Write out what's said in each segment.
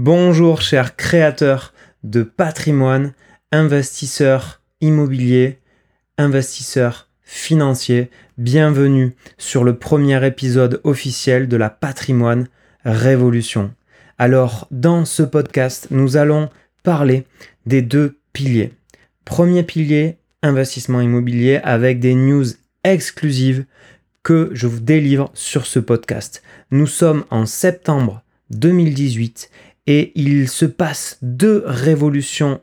Bonjour chers créateurs de patrimoine, investisseurs immobiliers, investisseurs financiers, bienvenue sur le premier épisode officiel de la patrimoine révolution. Alors dans ce podcast, nous allons parler des deux piliers. Premier pilier, investissement immobilier avec des news exclusives que je vous délivre sur ce podcast. Nous sommes en septembre 2018 et il se passe deux révolutions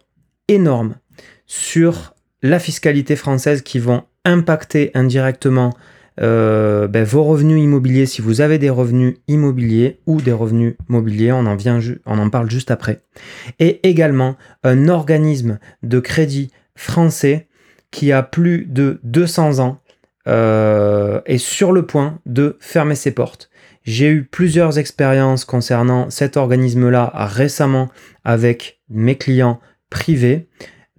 énormes sur la fiscalité française qui vont impacter indirectement euh, ben, vos revenus immobiliers si vous avez des revenus immobiliers ou des revenus mobiliers, on en, vient on en parle juste après. Et également un organisme de crédit français qui a plus de 200 ans euh, est sur le point de fermer ses portes. J'ai eu plusieurs expériences concernant cet organisme-là récemment avec mes clients privés,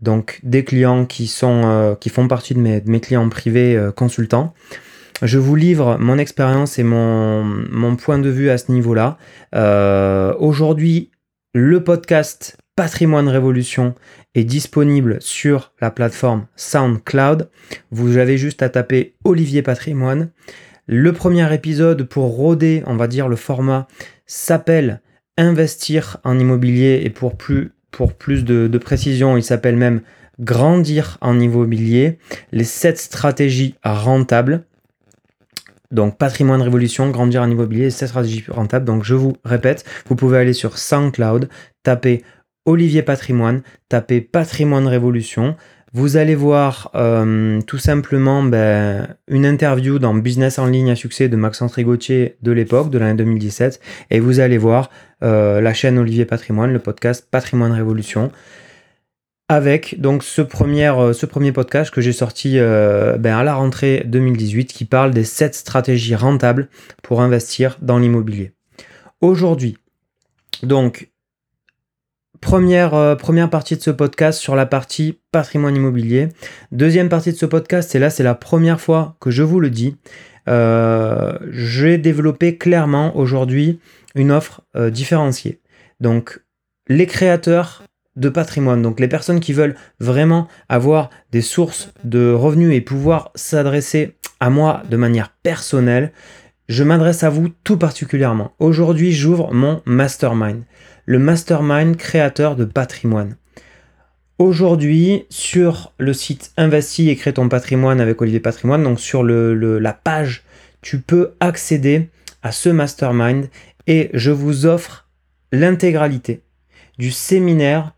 donc des clients qui, sont, euh, qui font partie de mes, clients privés euh, consultants. Je vous livre mon expérience et mon, mon, point de vue à ce niveau-là. Euh, Aujourd'hui, le podcast Patrimoine Révolution est disponible sur la plateforme SoundCloud. Vous avez juste à taper Olivier Patrimoine. Le premier épisode pour roder, on va dire, le format s'appelle Investir en immobilier et pour plus, pour plus de, précision, il s'appelle même Grandir en immobilier, les 7 stratégies rentables. Donc patrimoine révolution, grandir en immobilier, 7 stratégies rentables. Donc je vous répète, vous pouvez aller sur SoundCloud, taper Olivier Patrimoine, taper Patrimoine Révolution. Vous allez voir euh, tout simplement ben, une interview dans Business en ligne à succès de Maxence Rigotier de l'époque, de l'année 2017, et vous allez voir euh, la chaîne Olivier Patrimoine, le podcast Patrimoine Révolution, avec donc ce premier, euh, ce premier podcast que j'ai sorti ben, à la rentrée 2018 qui parle des 7 stratégies rentables pour investir dans l'immobilier. Aujourd'hui, donc Première, euh, première partie de ce podcast sur la partie patrimoine immobilier. Deuxième partie de ce podcast, et là c'est la première fois que je vous le dis, euh, j'ai développé clairement aujourd'hui une offre euh, différenciée. Donc les créateurs de patrimoine, donc les personnes qui veulent vraiment avoir des sources de revenus et pouvoir s'adresser à moi de manière personnelle, je m'adresse à vous tout particulièrement. Aujourd'hui, j'ouvre mon mastermind le mastermind créateur de patrimoine. Aujourd'hui, sur le site Investi et crée ton patrimoine avec Olivier Patrimoine, donc sur le, la page, tu peux accéder à ce mastermind et je vous offre l'intégralité du séminaire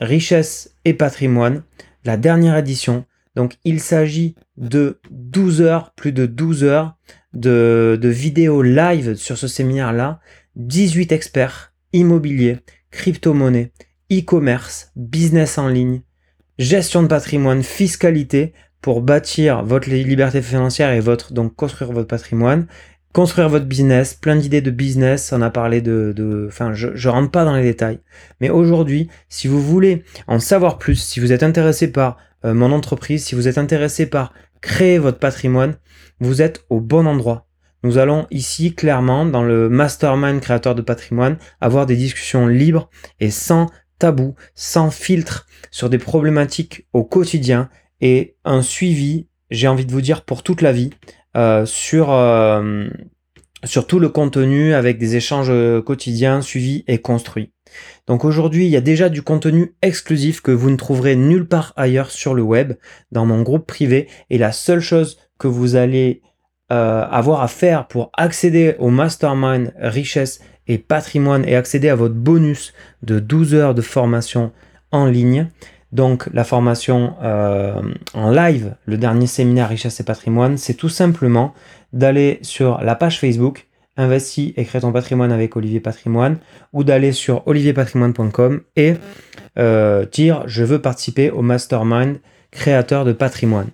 Richesse et patrimoine, la dernière édition. Donc il s'agit de 12 heures, plus de 12 heures de, de vidéos live sur ce séminaire-là, 18 experts immobilier, crypto-monnaie, e-commerce, business en ligne, gestion de patrimoine, fiscalité pour bâtir votre liberté financière et votre donc construire votre patrimoine, construire votre business, plein d'idées de business, on a parlé de, enfin je, je rentre pas dans les détails, mais aujourd'hui, si vous voulez en savoir plus, si vous êtes intéressé par euh, mon entreprise, si vous êtes intéressé par créer votre patrimoine, vous êtes au bon endroit. Nous allons ici clairement dans le mastermind créateur de patrimoine avoir des discussions libres et sans tabou, sans filtre sur des problématiques au quotidien et un suivi, j'ai envie de vous dire, pour toute la vie euh, sur, euh, sur tout le contenu avec des échanges quotidiens suivis et construits. Donc aujourd'hui, il y a déjà du contenu exclusif que vous ne trouverez nulle part ailleurs sur le web, dans mon groupe privé, et la seule chose que vous allez euh, avoir à faire pour accéder au mastermind richesse et patrimoine et accéder à votre bonus de 12 heures de formation en ligne. Donc la formation euh, en live, le dernier séminaire richesse et patrimoine, c'est tout simplement d'aller sur la page Facebook Investis et crée ton patrimoine avec Olivier Patrimoine ou d'aller sur olivierpatrimoine.com et euh, dire je veux participer au mastermind créateur de patrimoine.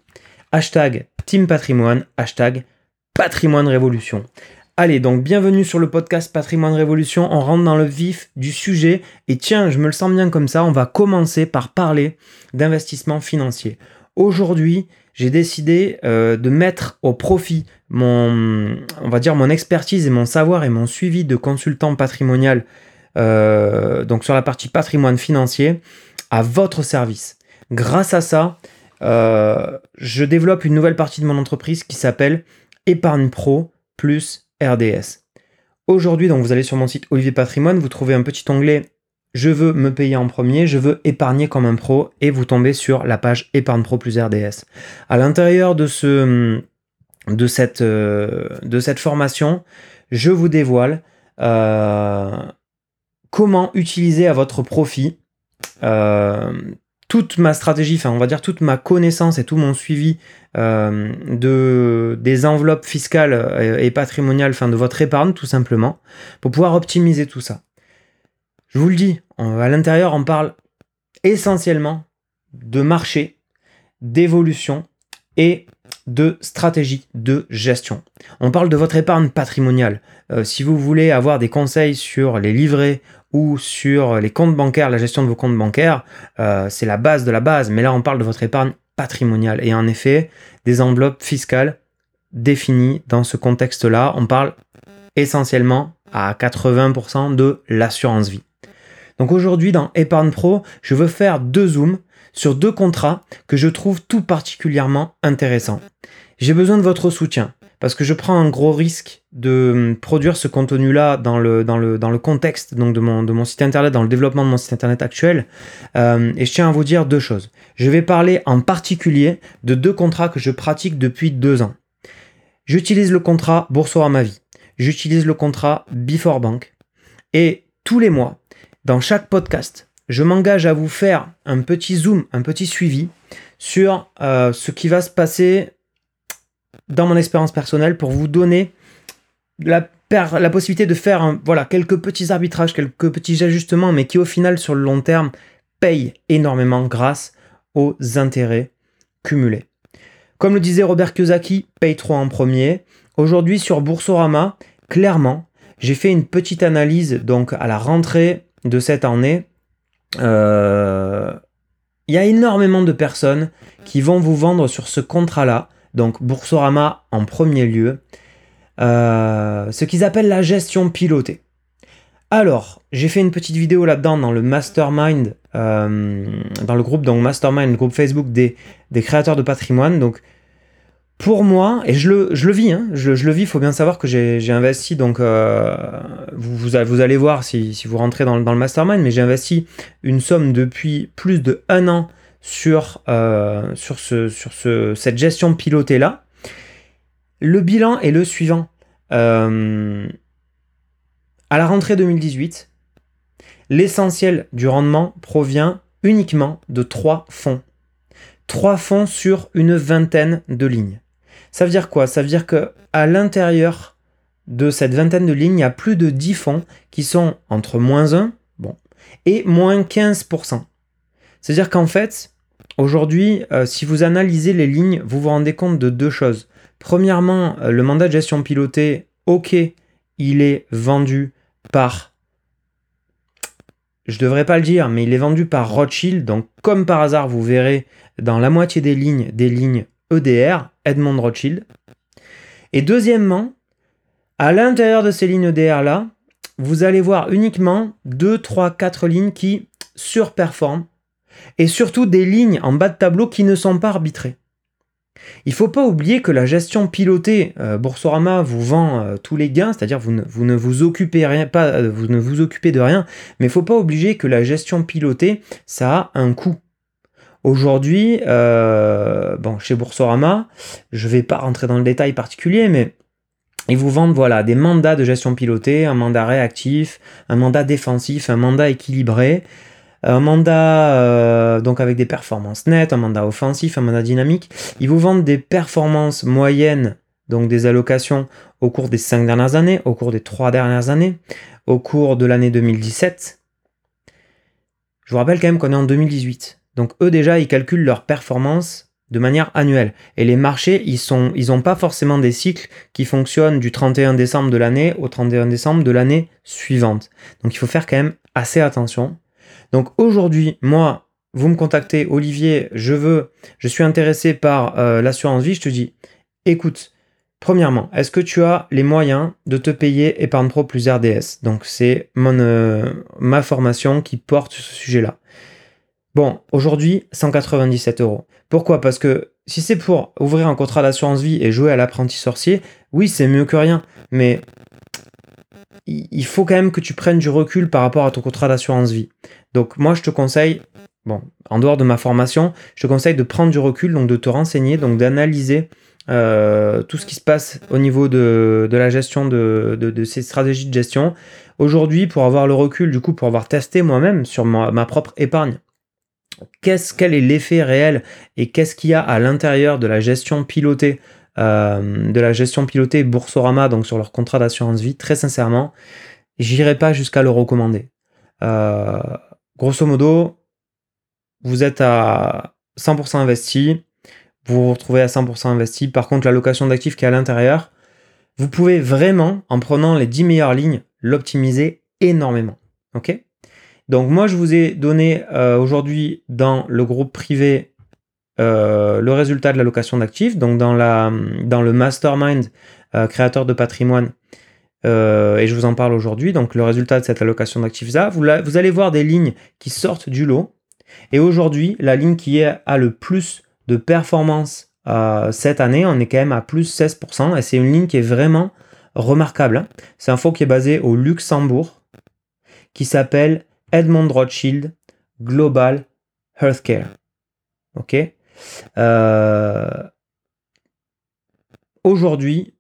Hashtag Team Patrimoine, hashtag Patrimoine Révolution. Allez, donc bienvenue sur le podcast Patrimoine Révolution. On rentre dans le vif du sujet. Et tiens, je me le sens bien comme ça. On va commencer par parler d'investissement financier. Aujourd'hui, j'ai décidé euh, de mettre au profit mon, on va dire, mon expertise et mon savoir et mon suivi de consultant patrimonial donc sur la partie patrimoine financier, à votre service. Grâce à ça, je développe une nouvelle partie de mon entreprise qui s'appelle Épargne Pro plus RDS. Aujourd'hui, donc vous allez sur mon site Olivier Patrimoine, vous trouvez un petit onglet Je veux me payer en premier, je veux épargner comme un pro et vous tombez sur la page Épargne Pro plus RDS. À l'intérieur euh, de cette formation, je vous dévoile euh, comment utiliser à votre profit euh, toute ma stratégie, enfin on va dire toute ma connaissance et tout mon suivi euh, de, des enveloppes fiscales et, patrimoniales, enfin de votre épargne tout simplement, pour pouvoir optimiser tout ça. Je vous le dis, à l'intérieur on parle essentiellement de marché, d'évolution et de stratégie de gestion. On parle de votre épargne patrimoniale. Euh, si vous voulez avoir des conseils sur les livrets ou sur les comptes bancaires, la gestion de vos comptes bancaires, euh, c'est la base de la base. Mais là, on parle de votre épargne patrimoniale. Et en effet, des enveloppes fiscales définies dans ce contexte-là. On parle essentiellement à 80% de l'assurance vie. Donc aujourd'hui, dans Épargne Pro, je veux faire deux zooms sur deux contrats que je trouve tout particulièrement intéressants. J'ai besoin de votre soutien parce que je prends un gros risque de hum, produire ce contenu-là dans le, dans, le, dans le contexte donc de, mon, de mon site internet, dans le développement de mon site internet actuel. Euh, et je tiens à vous dire deux choses. Je vais parler en particulier de deux contrats que je pratique depuis deux ans. J'utilise le contrat Boursorama Vie. J'utilise le contrat Before Bank. Et tous les mois, dans chaque podcast, je m'engage à vous faire un petit zoom, un petit suivi sur euh, ce qui va se passer dans mon expérience personnelle pour vous donner la, la possibilité de faire voilà, quelques petits arbitrages, quelques petits ajustements, mais qui au final sur le long terme payent énormément grâce aux intérêts cumulés. Comme le disait Robert Kiyosaki, paye 3 en premier. Aujourd'hui sur Boursorama, clairement, j'ai fait une petite analyse donc à la rentrée de cette année. Euh, il y a énormément de personnes qui vont vous vendre sur ce contrat-là donc Boursorama en premier lieu, euh, ce qu'ils appellent la gestion pilotée. Alors, j'ai fait une petite vidéo là-dedans dans le mastermind, euh, dans le groupe donc mastermind, le groupe Facebook des, créateurs de patrimoine. Donc, pour moi, et je le, je le vis, hein, je, le vis, il faut bien savoir que j'ai investi, donc euh, vous, vous, allez voir si, si vous rentrez dans, dans le mastermind, mais j'ai investi une somme depuis plus de un an sur, euh, sur, ce, sur ce, cette gestion pilotée-là. Le bilan est le suivant. Euh, à la rentrée 2018, l'essentiel du rendement provient uniquement de trois fonds. Trois fonds sur une vingtaine de lignes. Ça veut dire quoi? Ça veut dire que l'intérieur de cette vingtaine de lignes, il y a plus de 10 fonds qui sont entre moins 1 bon, et moins 15%. C'est-à-dire qu'en fait, aujourd'hui, euh, si vous analysez les lignes, vous vous rendez compte de deux choses. Premièrement, euh, le mandat de gestion pilotée, ok, il est vendu par... Je ne devrais pas le dire, mais il est vendu par Rothschild. Donc, comme par hasard, vous verrez dans la moitié des lignes des lignes EDR, Edmond Rothschild. Et deuxièmement, à l'intérieur de ces lignes EDR-là, vous allez voir uniquement 2, 3, 4 lignes qui surperforment et surtout des lignes en bas de tableau qui ne sont pas arbitrées. Il ne faut pas oublier que la gestion pilotée, euh, Boursorama vous vend euh, tous les gains, c'est-à-dire vous ne, vous occupez pas, euh, vous ne vous occupez de rien, mais il ne faut pas oublier que la gestion pilotée, ça a un coût. Aujourd'hui, chez Boursorama, je ne vais pas rentrer dans le détail particulier, mais ils vous vendent voilà, des mandats de gestion pilotée, un mandat réactif, un mandat défensif, un mandat équilibré un mandat euh, donc avec des performances nettes, un mandat offensif, un mandat dynamique. Ils vous vendent des performances moyennes, donc des allocations au cours des 5 dernières années, au cours des 3 dernières années, au cours de l'année 2017. Je vous rappelle quand même qu'on est en 2018. Donc eux déjà, ils calculent leurs performances de manière annuelle. Et les marchés, ils n'ont ils pas forcément des cycles qui fonctionnent du 31 décembre de l'année au 31 décembre de l'année suivante. Donc il faut faire quand même assez attention. Donc aujourd'hui, moi, vous me contactez, Olivier, je veux, je suis intéressé par euh, l'assurance vie, je te dis, écoute, Premièrement, est-ce que tu as les moyens de te payer Épargne Pro plus RDS Donc c'est mon euh, ma formation qui porte ce sujet-là. Bon, aujourd'hui, 197 euros. Pourquoi? Parce que si c'est pour ouvrir un contrat d'assurance vie et jouer à l'apprenti sorcier, oui, c'est mieux que rien. Mais il faut quand même que tu prennes du recul par rapport à ton contrat d'assurance vie. Donc moi, je te conseille, bon, en dehors de ma formation, je te conseille de prendre du recul, donc de te renseigner, donc d'analyser euh, tout ce qui se passe au niveau de, la gestion de, ces stratégies de gestion. Aujourd'hui, pour avoir le recul, du coup, pour avoir testé moi-même sur ma, propre épargne, qu'est-ce quel est l'effet réel et qu'est-ce qu'il y a à l'intérieur de la gestion pilotée euh, de la gestion pilotée Boursorama, donc sur leur contrat d'assurance vie, très sincèrement, j'irai pas jusqu'à le recommander. Euh, grosso modo, vous êtes à 100% investi, vous vous retrouvez à 100% investi. Par contre, la location d'actifs qui est à l'intérieur, vous pouvez vraiment, en prenant les 10 meilleures lignes, l'optimiser énormément. Ok? Donc moi, je vous ai donné euh, aujourd'hui dans le groupe privé euh, le résultat de la location d'actifs, donc dans, le mastermind euh, créateur de patrimoine, euh, et je vous en parle aujourd'hui, donc le résultat de cette allocation d'actifs vous, allez voir des lignes qui sortent du lot, et aujourd'hui, la ligne qui est, a le plus de performance cette année, on est quand même à plus 16%, et c'est une ligne qui est vraiment remarquable. Hein. C'est un fonds qui est basé au Luxembourg, qui s'appelle Edmond Rothschild Global Healthcare. Aujourd'hui,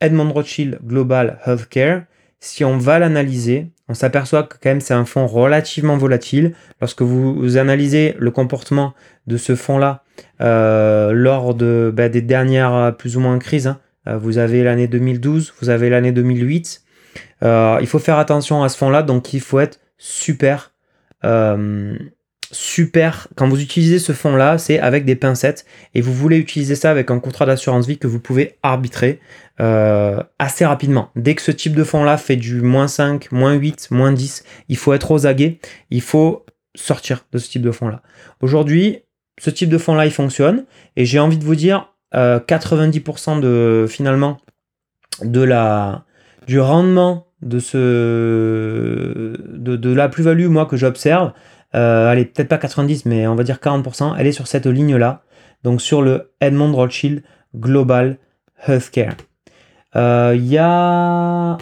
Edmond Rothschild Global Healthcare, si on va l'analyser, on s'aperçoit que quand même c'est un fonds relativement volatile. Lorsque vous, analysez le comportement de ce fonds-là euh, lors de, bah, des dernières euh, plus ou moins crises, hein, vous avez l'année 2012, vous avez l'année 2008, il faut faire attention à ce fonds-là, donc il faut être super super, quand vous utilisez ce fonds-là, c'est avec des pincettes et vous voulez utiliser ça avec un contrat d'assurance vie que vous pouvez arbitrer euh, assez rapidement. Dès que ce type de fonds-là fait du moins 5, moins 8, moins 10, il faut être aux aguets, il faut sortir de ce type de fonds-là. Aujourd'hui, ce type de fonds-là, il fonctionne et j'ai envie de vous dire 90% euh, de finalement de la du rendement de de la plus-value moi que j'observe euh, allez, peut-être pas 90, mais on va dire 40%, elle est sur cette ligne-là, donc sur le Edmond Rothschild Global Healthcare. Il euh, y a...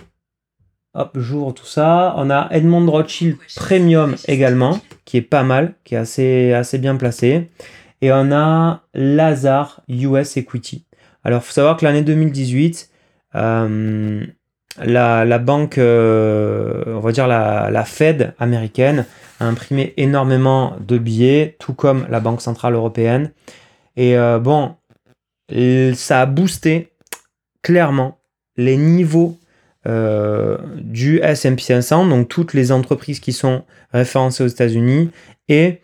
Hop, j'ouvre tout ça. On a Edmond Rothschild Premium également, qui est pas mal, qui est assez, assez bien placé. Et on a Lazare US Equity. Alors, il faut savoir que l'année 2018, euh, la, banque, on va dire la, la Fed américaine, imprimé énormément de billets, tout comme la Banque Centrale Européenne. Et euh, bon, ça a boosté clairement les niveaux euh, du S&P 500, donc toutes les entreprises qui sont référencées aux États-Unis et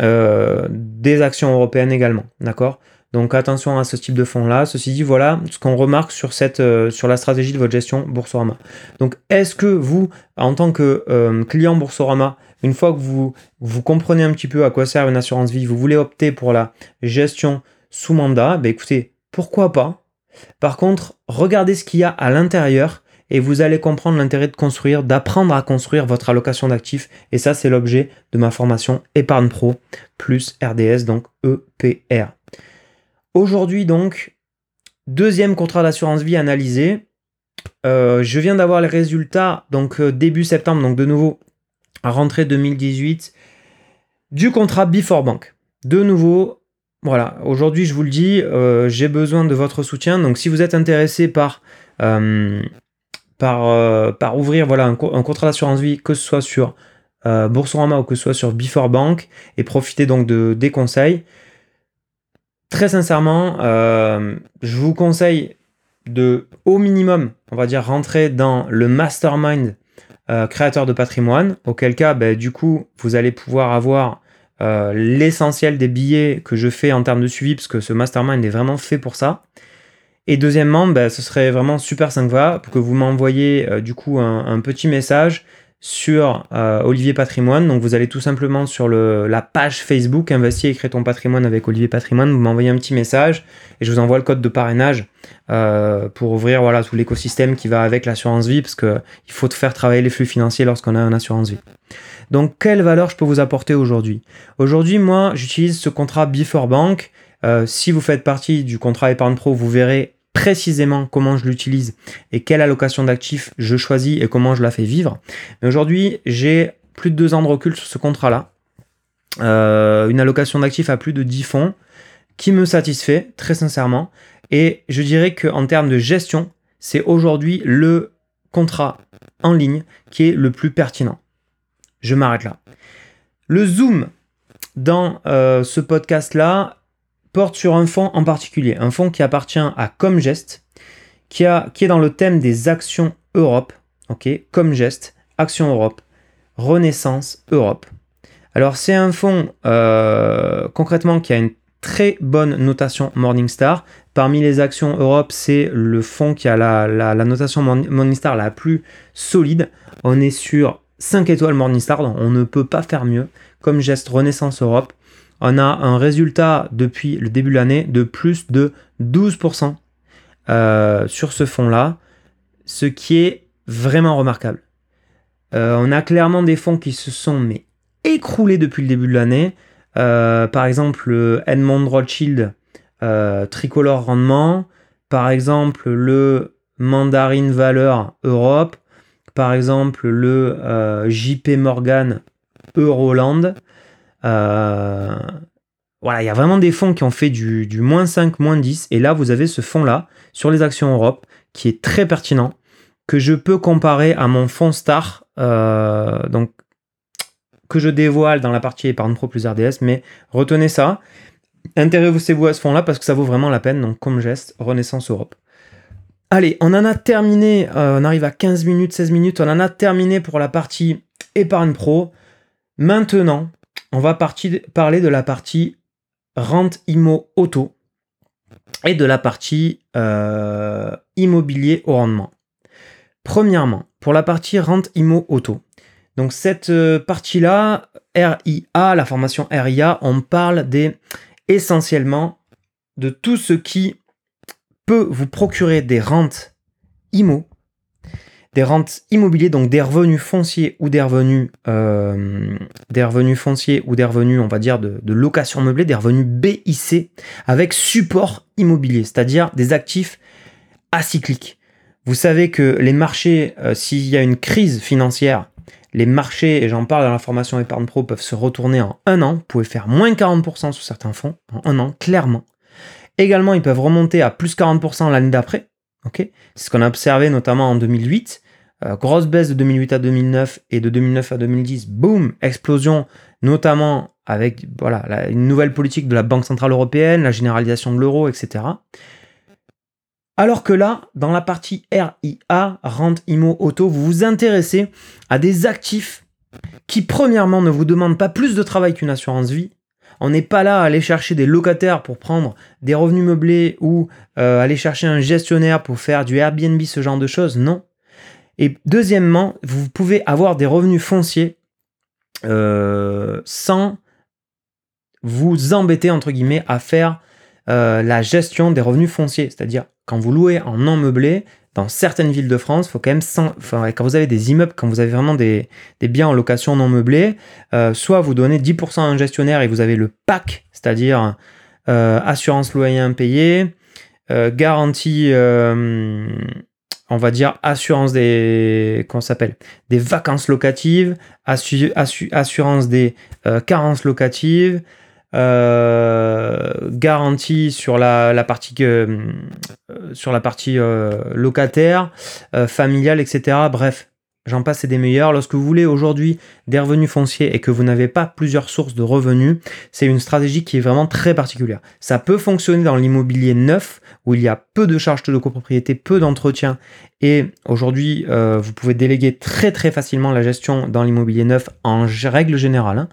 euh, des actions européennes également, d'accord? Donc attention à ce type de fonds-là. Ceci dit, voilà ce qu'on remarque sur, cette, sur la stratégie de votre gestion Boursorama. Donc est-ce que vous, en tant que client Boursorama, une fois que vous, comprenez un petit peu à quoi sert une assurance vie, vous voulez opter pour la gestion sous mandat, ben écoutez, pourquoi pas? Par contre, regardez ce qu'il y a à l'intérieur et vous allez comprendre l'intérêt de construire, d'apprendre à construire votre allocation d'actifs. Et ça, c'est l'objet de ma formation Épargne Pro plus RDS, donc EPR. Aujourd'hui, donc, deuxième contrat d'assurance vie analysé. Euh, je viens d'avoir les résultats, donc euh, début septembre, donc de nouveau à rentrée 2018 du contrat Before Bank. De nouveau, voilà, aujourd'hui je vous le dis, euh, j'ai besoin de votre soutien. Donc si vous êtes intéressé par, euh, par, euh, par ouvrir voilà, un, contrat d'assurance vie, que ce soit sur Boursorama ou que ce soit sur Before Bank, et profiter donc de, des conseils, très sincèrement, je vous conseille de au minimum, on va dire, rentrer dans le mastermind euh, créateur de patrimoine, auquel cas, ben, du coup, vous allez pouvoir avoir euh, l'essentiel des billets que je fais en termes de suivi, parce que ce mastermind est vraiment fait pour ça. Et deuxièmement, ben, ce serait vraiment super sympa pour que vous m'envoyiez euh, du coup un, petit message sur euh, Olivier Patrimoine. Donc vous allez tout simplement sur la page Facebook Investir et créer ton patrimoine avec Olivier Patrimoine. Vous m'envoyez un petit message et je vous envoie le code de parrainage euh, pour ouvrir voilà, tout l'écosystème qui va avec l'assurance vie parce qu'il faut faire travailler les flux financiers lorsqu'on a une assurance vie. Donc quelle valeur je peux vous apporter aujourd'hui? Aujourd'hui moi j'utilise ce contrat Before Bank. Euh, si vous faites partie du contrat épargne pro, vous verrez précisément comment je l'utilise et quelle allocation d'actifs je choisis et comment je la fais vivre. Mais aujourd'hui, j'ai plus de deux ans de recul sur ce contrat-là. Euh, une allocation d'actifs à plus de 10 fonds qui me satisfait très sincèrement. Et je dirais qu'en termes de gestion, c'est aujourd'hui le contrat en ligne qui est le plus pertinent. Je m'arrête là. Le zoom dans euh, ce podcast-là, porte sur un fonds en particulier, un fonds qui appartient à Comgest, qui, qui est dans le thème des actions Europe, ok, Comgest, Action Europe, Renaissance Europe. Alors c'est un fonds euh, concrètement qui a une très bonne notation Morningstar. Parmi les actions Europe, c'est le fonds qui a la, la, notation Morningstar la plus solide. On est sur 5 étoiles Morningstar, donc on ne peut pas faire mieux. Comme geste Renaissance Europe, on a un résultat depuis le début de l'année de plus de 12% euh, sur ce fonds-là, ce qui est vraiment remarquable. Euh, on a clairement des fonds qui se sont mais, écroulés depuis le début de l'année. Euh, par exemple, le Edmond Rothschild Tricolore Rendement. Par exemple, le Mandarin Valeur Europe. Par exemple, le JP Morgan Euroland. Euh, voilà, il y a vraiment des fonds qui ont fait du, moins 5, moins 10. Et là, vous avez ce fonds-là sur les actions Europe qui est très pertinent, que je peux comparer à mon fonds Star, euh, donc que je dévoile dans la partie épargne pro plus RDS. Mais retenez ça. Intéressez-vous à ce fonds-là parce que ça vaut vraiment la peine. Donc, comme geste, Renaissance Europe. Allez, on en a terminé. Euh, on arrive à 15 minutes, 16 minutes. On en a terminé pour la partie épargne pro. Maintenant, on va parler de la partie rente IMO auto et de la partie euh, immobilier au rendement. Premièrement, pour la partie rente IMO auto. Donc cette euh, partie-là, RIA, la formation RIA, on parle essentiellement de tout ce qui peut vous procurer des rentes IMO des rentes immobilières, donc des revenus fonciers ou des revenus, euh, des revenus fonciers ou des revenus, on va dire, de, location meublée, des revenus BIC avec support immobilier, c'est-à-dire des actifs acycliques. Vous savez que les marchés, euh, s'il y a une crise financière, les marchés, et j'en parle dans la formation épargne pro, peuvent se retourner en un an. Vous pouvez faire moins 40% sur certains fonds en un an, clairement. Également, ils peuvent remonter à plus 40% l'année d'après. C'est ce qu'on a observé notamment en 2008. Euh, grosse baisse de 2008 à 2009 et de 2009 à 2010, boum, explosion, notamment avec voilà, une nouvelle politique de la Banque Centrale Européenne, la généralisation de l'euro, etc. Alors que là, dans la partie RIA, rente IMO auto, vous vous intéressez à des actifs qui, premièrement, ne vous demandent pas plus de travail qu'une assurance vie, on n'est pas là à aller chercher des locataires pour prendre des revenus meublés ou euh, aller chercher un gestionnaire pour faire du Airbnb, ce genre de choses. Non. Et deuxièmement, vous pouvez avoir des revenus fonciers euh, sans vous embêter, entre guillemets, à faire euh, la gestion des revenus fonciers. C'est-à-dire, quand vous louez en non meublé, dans certaines villes de France, faut quand même, quand vous avez des immeubles, quand vous avez vraiment des, biens en location non meublés, euh, soit vous donnez 10% à un gestionnaire et vous avez le PAC, c'est-à-dire assurance loyer impayé, garantie, on va dire assurance des, qu'on s'appelle, des vacances locatives, assurance des carences locatives, euh, garantie sur la, partie, euh, sur la partie euh, locataire, familiale, etc. Bref, j'en passe et des meilleurs. Lorsque vous voulez aujourd'hui des revenus fonciers et que vous n'avez pas plusieurs sources de revenus, c'est une stratégie qui est vraiment très particulière. Ça peut fonctionner dans l'immobilier neuf où il y a peu de charges de copropriété, peu d'entretien et aujourd'hui vous pouvez déléguer très très facilement la gestion dans l'immobilier neuf en règle générale. Hein.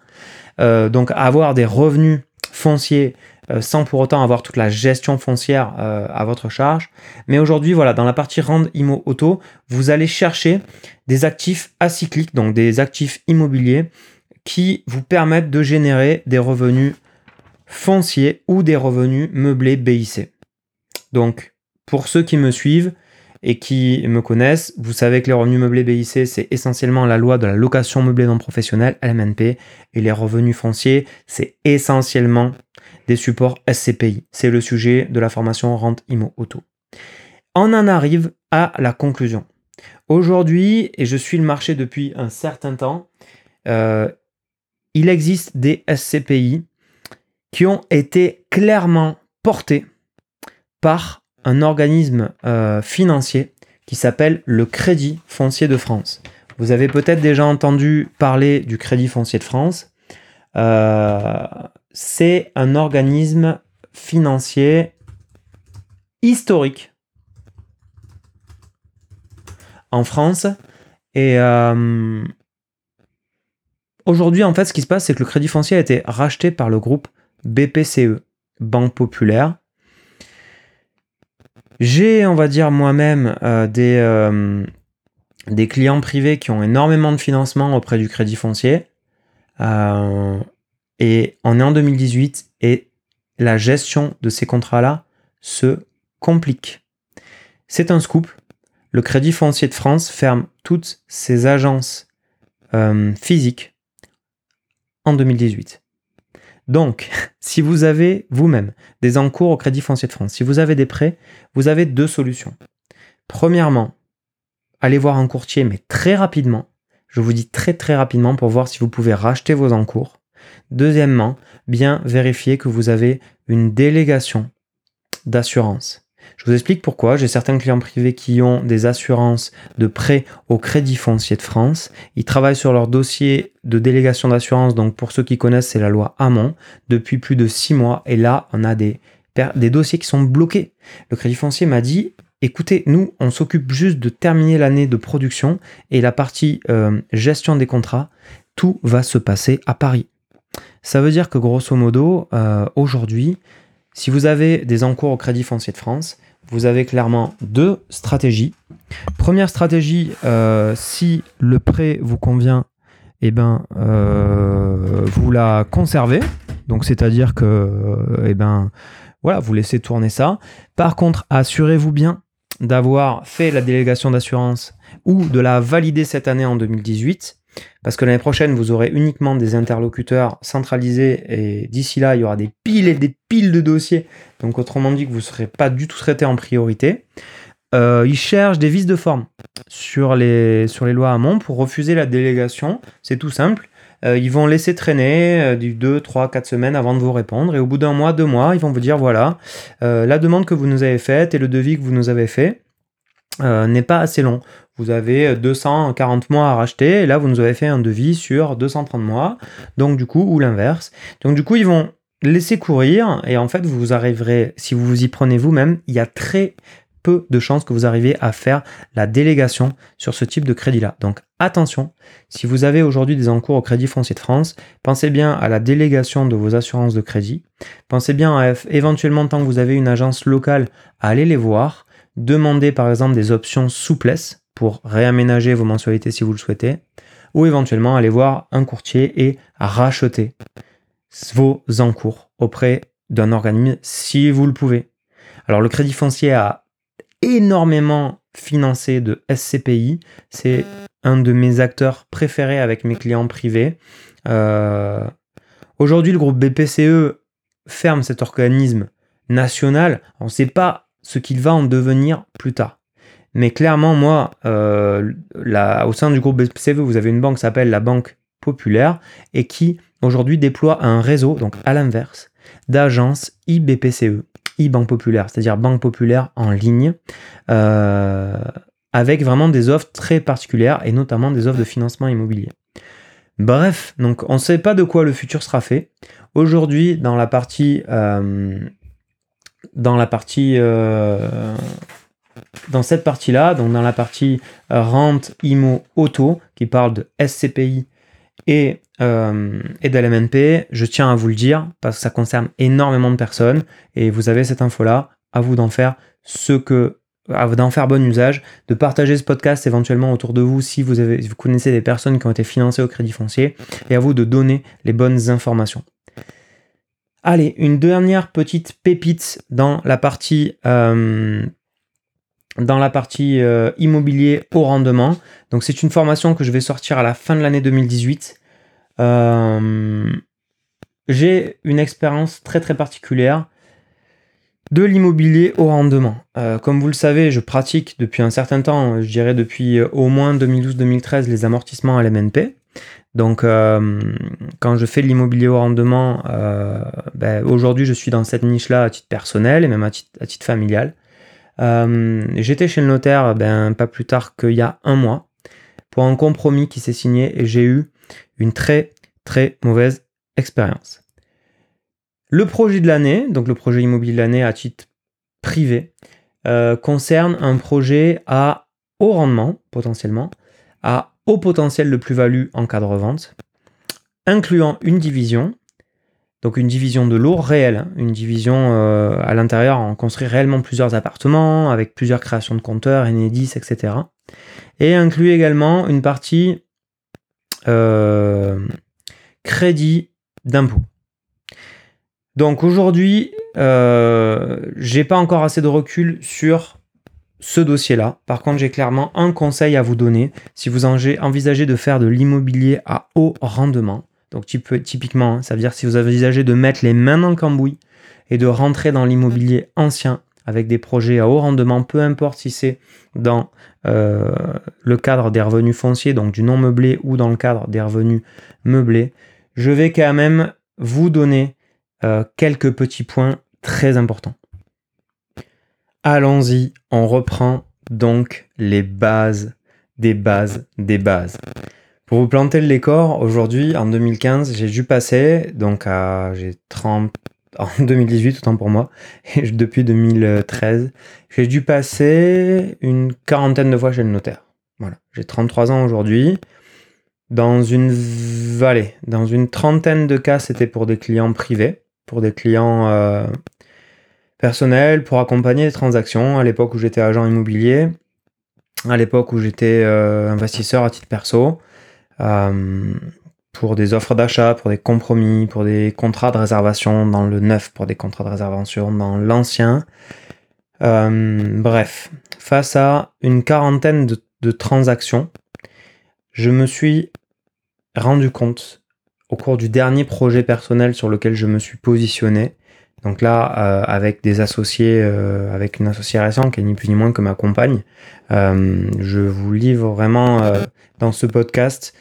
Euh, donc avoir des revenus foncier euh, sans pour autant avoir toute la gestion foncière euh, à votre charge. Mais aujourd'hui, voilà, dans la partie Rand Immo Auto, vous allez chercher des actifs acycliques, donc des actifs immobiliers qui vous permettent de générer des revenus fonciers ou des revenus meublés BIC. Donc, pour ceux qui me suivent, et qui me connaissent, vous savez que les revenus meublés BIC, c'est essentiellement la loi de la location meublée non professionnelle, LMNP, et les revenus fonciers, c'est essentiellement des supports SCPI. C'est le sujet de la formation Rente Imo Auto. On en arrive à la conclusion. Aujourd'hui, et je suis le marché depuis un certain temps, euh, il existe des SCPI qui ont été clairement portés par un organisme euh, financier qui s'appelle le Crédit foncier de France. Vous avez peut-être déjà entendu parler du Crédit foncier de France. Euh, c'est un organisme financier historique en France. Et euh, aujourd'hui, en fait, ce qui se passe, c'est que le Crédit foncier a été racheté par le groupe BPCE, Banque Populaire, j'ai, on va dire moi-même, euh, des, euh, des clients privés qui ont énormément de financement auprès du crédit foncier. Euh, et on est en 2018 et la gestion de ces contrats-là se complique. C'est un scoop. Le Crédit foncier de France ferme toutes ses agences physiques en 2018. Donc, si vous avez vous-même des encours au Crédit foncier de France, si vous avez des prêts, vous avez deux solutions. Premièrement, allez voir un courtier, mais très rapidement. Je vous dis très très rapidement pour voir si vous pouvez racheter vos encours. Deuxièmement, bien vérifier que vous avez une délégation d'assurance. Je vous explique pourquoi. J'ai certains clients privés qui ont des assurances de prêt au Crédit foncier de France. Ils travaillent sur leur dossier de délégation d'assurance. Donc pour ceux qui connaissent, c'est la loi Hamon depuis plus de six mois. Et là, on a des, des dossiers qui sont bloqués. Le Crédit foncier m'a dit, écoutez, nous, on s'occupe juste de terminer l'année de production et la partie euh, gestion des contrats, tout va se passer à Paris. Ça veut dire que grosso modo, euh, aujourd'hui, si vous avez des encours au Crédit foncier de France, vous avez clairement deux stratégies. Première stratégie, euh, si le prêt vous convient, eh ben, euh, vous la conservez. Donc, c'est-à-dire que, eh ben, voilà, vous laissez tourner ça. Par contre, assurez-vous bien d'avoir fait la délégation d'assurance ou de la valider cette année en 2018 parce que l'année prochaine, vous aurez uniquement des interlocuteurs centralisés et d'ici là, il y aura des piles et des piles de dossiers. Donc autrement dit que vous ne serez pas du tout traité en priorité. Euh, ils cherchent des vices de forme sur les, sur les lois Hamon pour refuser la délégation. C'est tout simple. Euh, ils vont laisser traîner euh, du 2, 3, 4 semaines avant de vous répondre. Et au bout d'un mois, deux mois, ils vont vous dire voilà, la demande que vous nous avez faite et le devis que vous nous avez fait n'est pas assez long vous avez 240 mois à racheter, et là vous nous avez fait un devis sur 230 mois, donc du coup, ou l'inverse. Donc du coup, ils vont laisser courir, et en fait, vous arriverez, si vous vous y prenez vous-même, il y a très peu de chances que vous arriviez à faire la délégation sur ce type de crédit-là. Donc attention, si vous avez aujourd'hui des encours au Crédit foncier de France, pensez bien à la délégation de vos assurances de crédit. Pensez bien à éventuellement, tant que vous avez une agence locale, à aller les voir. Demandez par exemple des options souplesse pour réaménager vos mensualités si vous le souhaitez, ou éventuellement aller voir un courtier et racheter vos encours auprès d'un organisme si vous le pouvez. Alors le crédit foncier a énormément financé de SCPI, c'est un de mes acteurs préférés avec mes clients privés. Euh, aujourd'hui, le groupe BPCE ferme cet organisme national. On ne sait pas ce qu'il va en devenir plus tard. Mais clairement, moi, euh, au sein du groupe BPCE, vous avez une banque qui s'appelle la Banque Populaire et qui aujourd'hui déploie un réseau, donc à l'inverse, d'agences IBPCE, e-Banque Populaire, c'est-à-dire Banque Populaire en ligne, euh, avec vraiment des offres très particulières et notamment des offres de financement immobilier. Bref, donc on ne sait pas de quoi le futur sera fait. Aujourd'hui, dans la partie, euh, dans la partie dans cette partie-là, donc dans la partie euh, rente, IMO, auto, qui parle de SCPI et, euh, et de l'MNP, je tiens à vous le dire parce que ça concerne énormément de personnes et vous avez cette info-là, à vous d'en faire ce que d'en faire bon usage, de partager ce podcast éventuellement autour de vous si vous, avez, vous connaissez des personnes qui ont été financées au crédit foncier, et à vous de donner les bonnes informations. Allez, une dernière petite pépite dans la partie, euh, dans la partie euh, immobilier au rendement. Donc c'est une formation que je vais sortir à la fin de l'année 2018. Euh, j'ai une expérience très très particulière de l'immobilier au rendement. comme vous le savez, je pratique depuis un certain temps, je dirais depuis au moins 2012-2013, les amortissements à l'MNP. Donc, euh, quand je fais l'immobilier au rendement, euh, ben, aujourd'hui, je suis dans cette niche-là à titre personnel et même à titre, familial. Euh, j'étais chez le notaire ben, pas plus tard qu'il y a un mois pour un compromis qui s'est signé et j'ai eu une très très mauvaise expérience. Le projet de l'année, donc le projet immobilier de l'année à titre privé, concerne un projet à haut rendement potentiellement, à au potentiel de plus-value en cas de revente, incluant une division, donc une division de l'eau réelle, hein, une division euh, à l'intérieur, on construit réellement plusieurs appartements avec plusieurs créations de compteurs, Enedis, etc. Et inclut également une partie euh, crédit d'impôt. Donc aujourd'hui, euh, j'ai pas encore assez de recul sur ce dossier-là. Par contre, j'ai clairement un conseil à vous donner si vous envisagez de faire de l'immobilier à haut rendement. Donc typiquement, hein, ça veut dire si vous envisagez de mettre les mains dans le cambouis et de rentrer dans l'immobilier ancien avec des projets à haut rendement, peu importe si c'est dans euh, le cadre des revenus fonciers, donc du non meublé, ou dans le cadre des revenus meublés, je vais quand même vous donner euh, quelques petits points très importants. Allons-y, on reprend donc les bases des bases des bases. Pour vous planter le décor, aujourd'hui, en 2015, j'ai dû passer, donc à, j'ai 30, en 2018, autant pour moi, et depuis 2013, j'ai dû passer une quarantaine de fois chez le notaire. Voilà, j'ai 33 ans aujourd'hui. Dans une vallée, dans une trentaine de cas, c'était pour des clients privés, pour des clients euh, personnel pour accompagner les transactions à l'époque où j'étais agent immobilier, à l'époque où j'étais euh, investisseur à titre perso, pour des offres d'achat, pour des compromis, pour des contrats de réservation dans le neuf, pour des contrats de réservation dans l'ancien. Euh, bref, face à une quarantaine de transactions, je me suis rendu compte au cours du dernier projet personnel sur lequel je me suis positionné donc là, euh, avec des associés, euh, avec une association qui est ni plus ni moins que ma compagne, euh, je vous livre vraiment dans ce podcast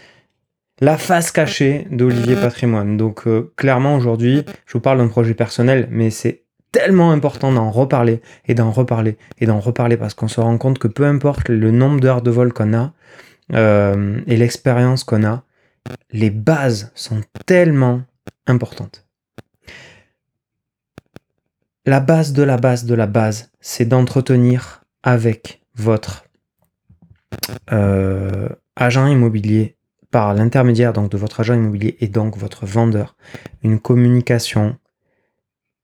la face cachée d'Olivier Patrimoine. Donc clairement aujourd'hui, je vous parle d'un projet personnel, mais c'est tellement important d'en reparler et d'en reparler et d'en reparler parce qu'on se rend compte que peu importe le nombre d'heures de vol qu'on a et l'expérience qu'on a, les bases sont tellement importantes. La base de la base de la base, c'est d'entretenir avec votre euh, agent immobilier par l'intermédiaire donc de votre agent immobilier et donc votre vendeur une communication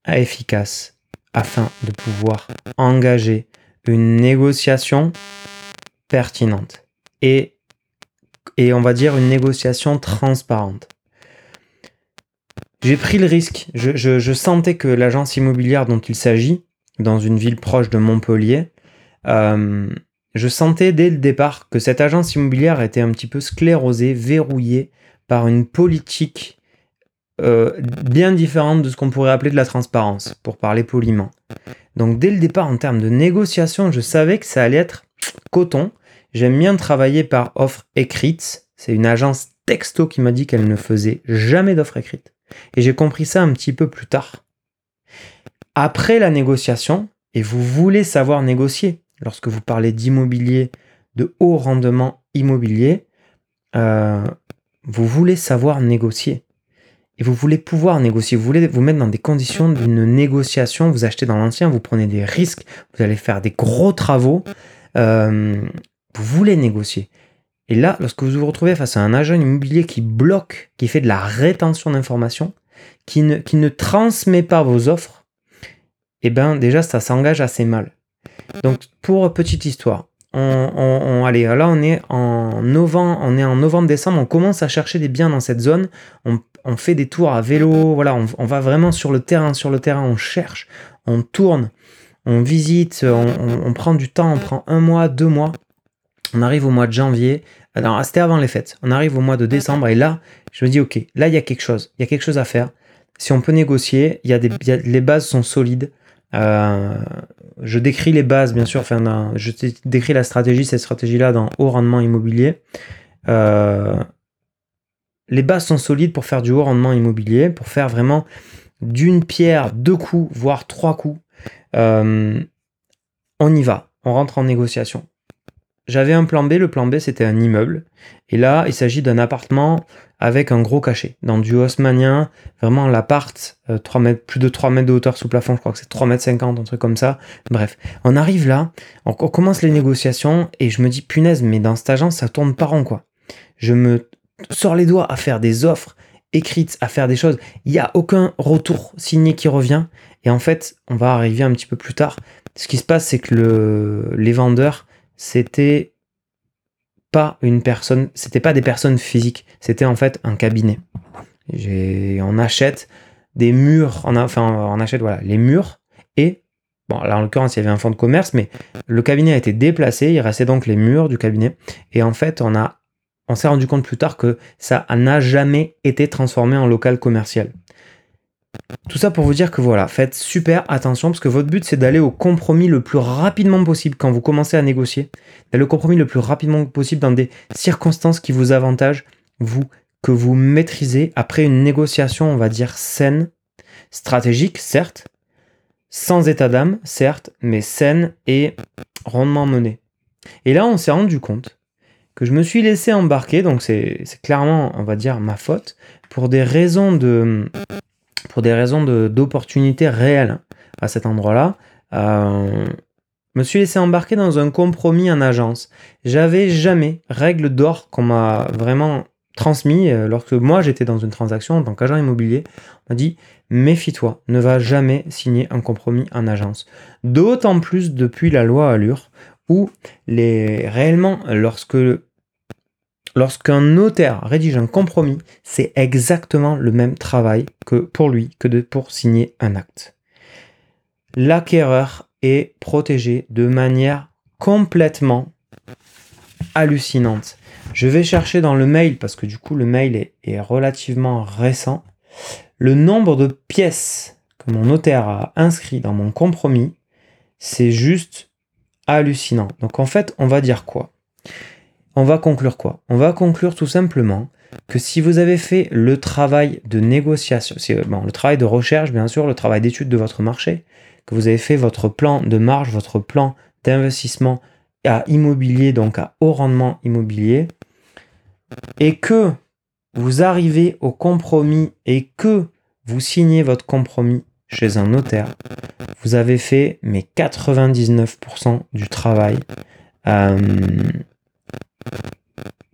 efficace afin de pouvoir engager une négociation pertinente et, et on va dire une négociation transparente. J'ai pris le risque. Je, sentais que l'agence immobilière dont il s'agit, dans une ville proche de Montpellier, euh, je sentais dès le départ que cette agence immobilière était un petit peu sclérosée, verrouillée par une politique euh, bien différente de ce qu'on pourrait appeler de la transparence, pour parler poliment. Donc dès le départ, en termes de négociation, je savais que ça allait être coton. J'aime bien travailler par offre écrite. C'est une agence texto qui m'a dit qu'elle ne faisait jamais d'offre écrite. Et j'ai compris ça un petit peu plus tard. Après la négociation, et vous voulez savoir négocier, lorsque vous parlez d'immobilier, de haut rendement immobilier, euh, vous voulez savoir négocier. Et vous voulez pouvoir négocier, vous voulez vous mettre dans des conditions d'une négociation, vous achetez dans l'ancien, vous prenez des risques, vous allez faire des gros travaux, euh, vous voulez négocier. Et là, lorsque vous vous retrouvez face à un agent immobilier qui bloque, qui fait de la rétention d'informations, qui ne, qui ne transmet pas vos offres, eh bien déjà ça s'engage assez mal. Donc pour petite histoire, on, allez, là on est en novembre, on est en novembre-décembre, on commence à chercher des biens dans cette zone, on, fait des tours à vélo, voilà, on, va vraiment sur le terrain, sur le terrain, on cherche, on tourne, on visite, on, prend du temps, on prend un mois, deux mois, on arrive au mois de janvier, alors c'était avant les fêtes, on arrive au mois de décembre et là, je me dis ok, là il y a quelque chose, il y a quelque chose à faire. Si on peut négocier, il y a des, les bases sont solides. Euh, je décris les bases, bien sûr, enfin, je décris la stratégie, cette stratégie-là dans haut rendement immobilier. Euh, les bases sont solides pour faire du haut rendement immobilier, pour faire vraiment d'une pierre deux coups, voire trois coups. Euh, on y va, on rentre en négociation. J'avais un plan B, le plan B c'était un immeuble. Et là, il s'agit d'un appartement avec un gros cachet. Dans du haussmanien, vraiment l'appart, euh, plus de 3 mètres de hauteur sous plafond, je crois que c'est 3 mètres 50, un truc comme ça. Bref, on arrive là, on, commence les négociations et je me dis, punaise, mais dans cette agence, ça tourne pas rond, quoi. Je me sors les doigts à faire des offres écrites, à faire des choses. Il n'y a aucun retour signé qui revient. Et en fait, on va arriver un petit peu plus tard. Ce qui se passe, c'est que le, les vendeurs, c'était pas une personne, c'était pas des personnes physiques, c'était en fait un cabinet. On achète des murs, enfin on achète voilà les murs et bon là en l'occurrence il y avait un fonds de commerce, mais le cabinet a été déplacé, il restait donc les murs du cabinet et en fait on a on s'est rendu compte plus tard que ça n'a jamais été transformé en local commercial. Tout ça pour vous dire que voilà, faites super attention parce que votre but c'est d'aller au compromis le plus rapidement possible quand vous commencez à négocier, d'aller au compromis le plus rapidement possible dans des circonstances qui vous avantagent, vous, que vous maîtrisez après une négociation, on va dire saine, stratégique, certes, sans état d'âme, certes, mais saine et rondement menée. Et là, on s'est rendu compte que je me suis laissé embarquer, donc c'est clairement, on va dire, ma faute, pour des raisons de pour des raisons d'opportunité réelles à cet endroit-là, euh, me suis laissé embarquer dans un compromis en agence. J'avais jamais règle d'or qu'on m'a vraiment transmis euh, lorsque moi j'étais dans une transaction en tant qu'agent immobilier. On m'a dit méfie-toi, ne va jamais signer un compromis en agence. D'autant plus depuis la loi Allure où les réellement lorsque Lorsqu'un notaire rédige un compromis, c'est exactement le même travail que pour lui que de, pour signer un acte. L'acquéreur est protégé de manière complètement hallucinante. Je vais chercher dans le mail, parce que du coup le mail est, est relativement récent, le nombre de pièces que mon notaire a inscrit dans mon compromis, c'est juste hallucinant. Donc en fait, on va dire quoi? On va conclure quoi? On va conclure tout simplement que si vous avez fait le travail de négociation, euh, le travail de recherche, bien sûr, le travail d'étude de votre marché, que vous avez fait votre plan de marge, votre plan d'investissement à immobilier, donc à haut rendement immobilier, et que vous arrivez au compromis et que vous signez votre compromis chez un notaire, vous avez fait mais 99% du travail. Euh,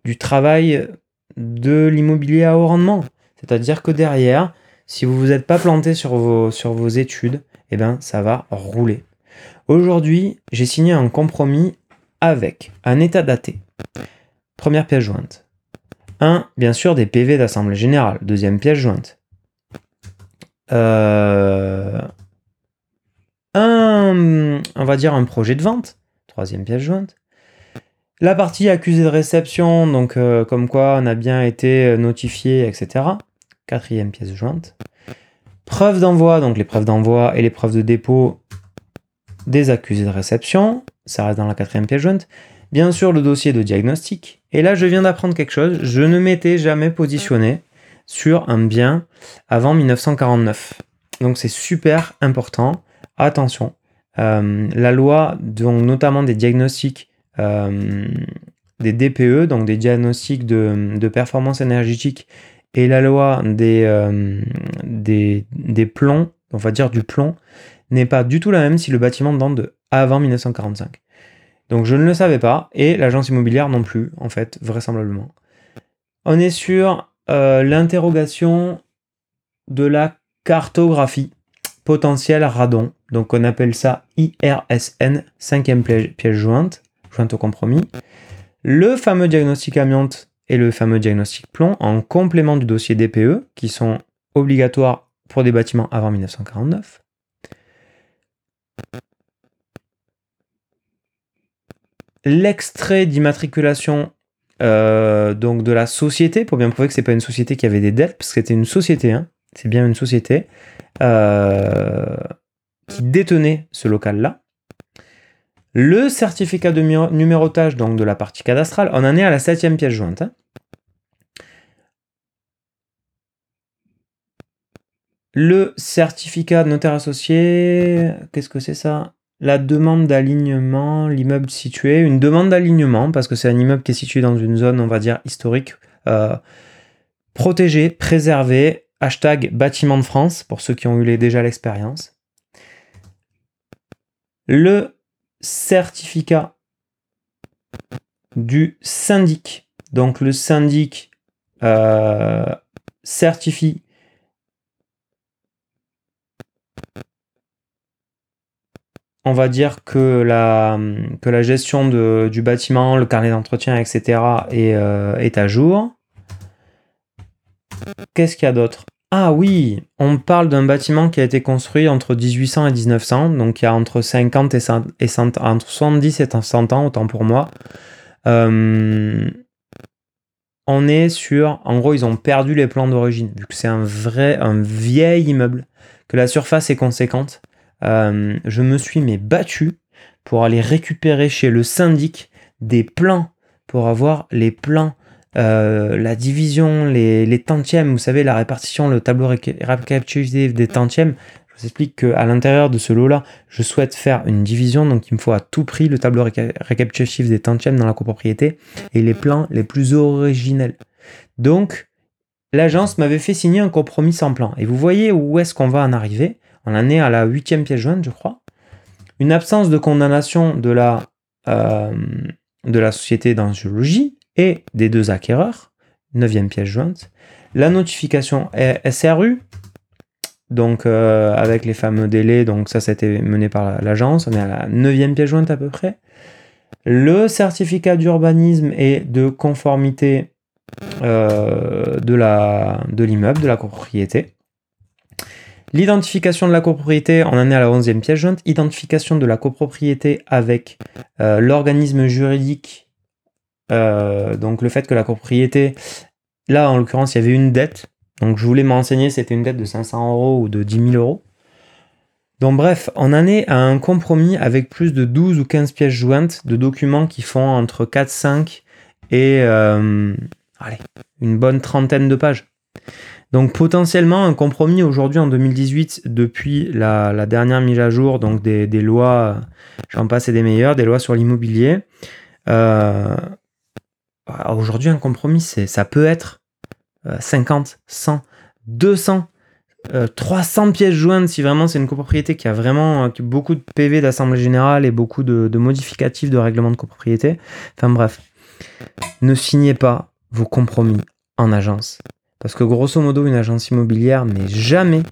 du travail de l'immobilier à haut rendement. C'est-à-dire que derrière, si vous ne vous êtes pas planté sur vos, sur vos études, eh ben, ça va rouler. Aujourd'hui, j'ai signé un compromis avec un état daté. Première pièce jointe. Un, bien sûr, des PV d'Assemblée Générale. Deuxième pièce jointe. Euh, un, on va dire un projet de vente. Troisième pièce jointe. La partie accusée de réception, donc euh, comme quoi on a bien été euh, notifié, etc. Quatrième pièce jointe. Preuve d'envoi, donc les preuves d'envoi et les preuves de dépôt des accusés de réception. Ça reste dans la quatrième pièce jointe. Bien sûr, le dossier de diagnostic. Et là, je viens d'apprendre quelque chose. Je ne m'étais jamais positionné sur un bien avant 1949. Donc c'est super important. Attention. Euh, la loi, donc notamment des diagnostics des DPE, donc des diagnostics de, performance énergétique, et la loi des, euh, des, des, plombs, on va dire du plomb, n'est pas du tout la même si le bâtiment date de avant 1945. Donc je ne le savais pas, et l'agence immobilière non plus, en fait, vraisemblablement. On est sur euh, l'interrogation de la cartographie potentielle radon. Donc on appelle ça IRSN, cinquième piège jointe, au compromis. Le fameux diagnostic amiante et le fameux diagnostic plomb en complément du dossier DPE, qui sont obligatoires pour des bâtiments avant 1949. L'extrait d'immatriculation euh, donc de la société, pour bien prouver que c'est pas une société qui avait des dettes, parce que c'était une société, hein, c'est bien une société, euh, qui détenait ce local-là. Le certificat de numérotage donc de la partie cadastrale, on en est à la septième pièce jointe. Hein. Le certificat de notaire associé, qu'est-ce que c'est ça? La demande d'alignement, l'immeuble situé, une demande d'alignement, parce que c'est un immeuble qui est situé dans une zone, on va dire, historique, euh, protégée, préservée, hashtag bâtiment de France, pour ceux qui ont eu déjà l'expérience. Le certificat du syndic. Donc le syndic euh, certifie on va dire que la, que la gestion de, du bâtiment, le carnet d'entretien, etc. Est, euh, est, à jour. Qu'est-ce qu'il y a d'autre? Ah oui, on parle d'un bâtiment qui a été construit entre 1800 et 1900, donc il y a entre 50 et 100, et entre 70 et 100 ans, autant pour moi. Euh, on est sur, en gros, ils ont perdu les plans d'origine, vu que c'est un vrai, un vieil immeuble, que la surface est conséquente. Euh, je me suis mais battu pour aller récupérer chez le syndic des plans pour avoir les plans, euh, la division, les, les, tantièmes, vous savez, la répartition, le tableau récapitulatif des tantièmes. Je vous explique qu'à l'intérieur de ce lot-là, je souhaite faire une division, donc il me faut à tout prix le tableau récapitulatif des tantièmes dans la copropriété et les plans les plus originels. Donc, l'agence m'avait fait signer un compromis sans plan. Et vous voyez où est-ce qu'on va en arriver? On en est à la huitième pièce jointe, je crois. Une absence de condamnation de la, euh, de la société d'angiologie et des deux acquéreurs, neuvième pièce jointe. La notification SRU, donc euh, avec les fameux délais, donc ça, été mené par l'agence, on est à la neuvième pièce jointe à peu près. Le certificat d'urbanisme et de conformité euh, de l'immeuble, de la copropriété. L'identification de la copropriété, on en est à la 11e pièce jointe. Identification de la copropriété avec euh, l'organisme juridique. Euh, donc le fait que la copropriété, là en l'occurrence, il y avait une dette. Donc je voulais m'enseigner, c'était une dette de 500 euros ou de 10 000 euros. Donc bref, on en est à un compromis avec plus de 12 ou 15 pièces jointes de documents qui font entre 4, 5 et euh, allez, une bonne trentaine de pages. Donc potentiellement un compromis aujourd'hui en 2018 depuis la, dernière mise à jour donc des, lois, j'en passe et des meilleurs, des lois sur l'immobilier. Euh, aujourd'hui un compromis ça peut être 50, 100, 200, 300 pièces jointes si vraiment c'est une copropriété qui a vraiment euh, beaucoup de PV d'assemblée générale et beaucoup de, modificatifs de règlement de copropriété. Enfin bref, ne signez pas vos compromis en agence. Parce que grosso modo, une agence immobilière, mais jamais,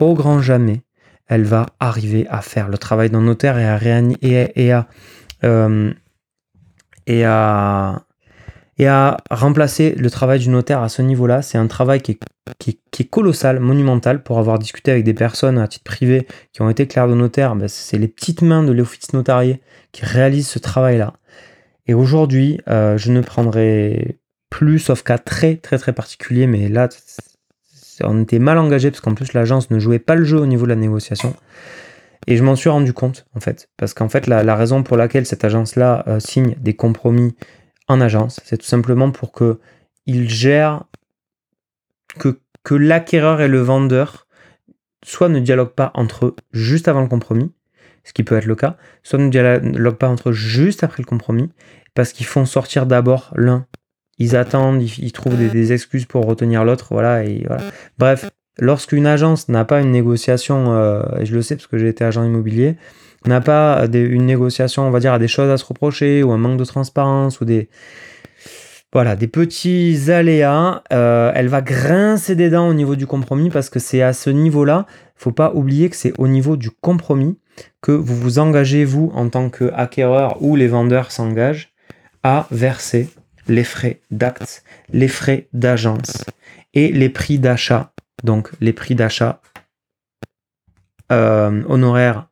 au grand jamais, elle va arriver à faire le travail d'un notaire et à, et, à, euh, et, à, et à remplacer le travail du notaire à ce niveau-là. C'est un travail qui est, colossal, monumental. Pour avoir discuté avec des personnes à titre privé qui ont été clairs de notaire, ben, c'est les petites mains de l'office notarié qui réalisent ce travail-là. Et aujourd'hui, euh, je ne prendrai plus, sauf cas très très très particulier, mais là, on était mal engagé parce qu'en plus l'agence ne jouait pas le jeu au niveau de la négociation. Et je m'en suis rendu compte, en fait. Parce qu'en fait, la, raison pour laquelle cette agence-là euh, signe des compromis en agence, c'est tout simplement pour que il gère que, que l'acquéreur et le vendeur soit ne dialoguent pas entre eux juste avant le compromis, ce qui peut être le cas, soit ne dialoguent pas entre eux juste après le compromis, parce qu'ils font sortir d'abord l'un. Ils attendent, ils, trouvent des, excuses pour retenir l'autre, voilà, et voilà. Bref, lorsqu'une agence n'a pas une négociation, euh, et je le sais parce que j'ai été agent immobilier, n'a pas une négociation, on va dire, à des choses à se reprocher, ou un manque de transparence, ou des, voilà, des petits aléas. Euh, elle va grincer des dents au niveau du compromis parce que c'est à ce niveau-là. Il faut pas oublier que c'est au niveau du compromis que vous vous engagez, vous, en tant qu'acquéreur ou les vendeurs s'engagent à verser les frais d'acte, les frais d'agence et les prix d'achat. Donc les prix d'achat euh, honoraires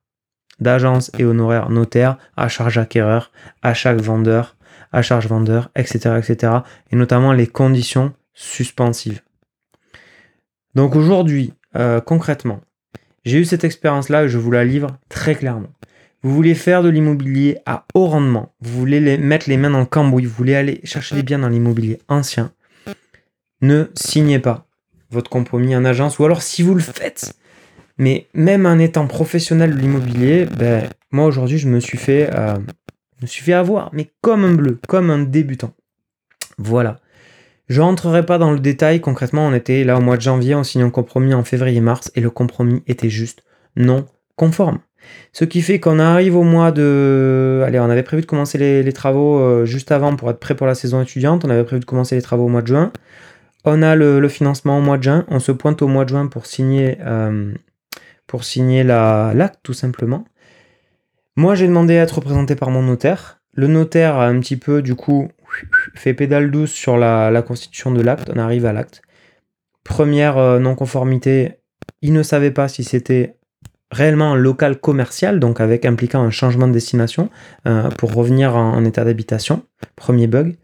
d'agence et honoraires notaire à charge acquéreur à chaque vendeur à charge vendeur, etc., etc. Et notamment les conditions suspensives. Donc aujourd'hui, euh, concrètement, j'ai eu cette expérience-là et je vous la livre très clairement. Vous voulez faire de l'immobilier à haut rendement, vous voulez mettre les mains dans le cambouis, vous voulez aller chercher des biens dans l'immobilier ancien, ne signez pas votre compromis en agence, ou alors si vous le faites, mais même en étant professionnel de l'immobilier, ben, moi aujourd'hui je me suis fait euh, me suis fait avoir, mais comme un bleu, comme un débutant. Voilà. Je rentrerai pas dans le détail, concrètement on était là au mois de janvier, on signe un compromis en février-mars et le compromis était juste non conforme. Ce qui fait qu'on arrive au mois de... Allez, on avait prévu de commencer les, travaux euh, juste avant pour être prêt pour la saison étudiante, on avait prévu de commencer les travaux au mois de juin. On a le, financement au mois de juin, on se pointe au mois de juin pour signer, euh, pour signer l'acte tout simplement. Moi, j'ai demandé à être représenté par mon notaire. Le notaire a un petit peu, du coup, fait pédale douce sur la, constitution de l'acte. On arrive à l'acte. Première euh, non-conformité, il ne savait pas si c'était réellement un local commercial, donc avec impliquant un changement de destination euh, pour revenir en, état d'habitation. Premier bug.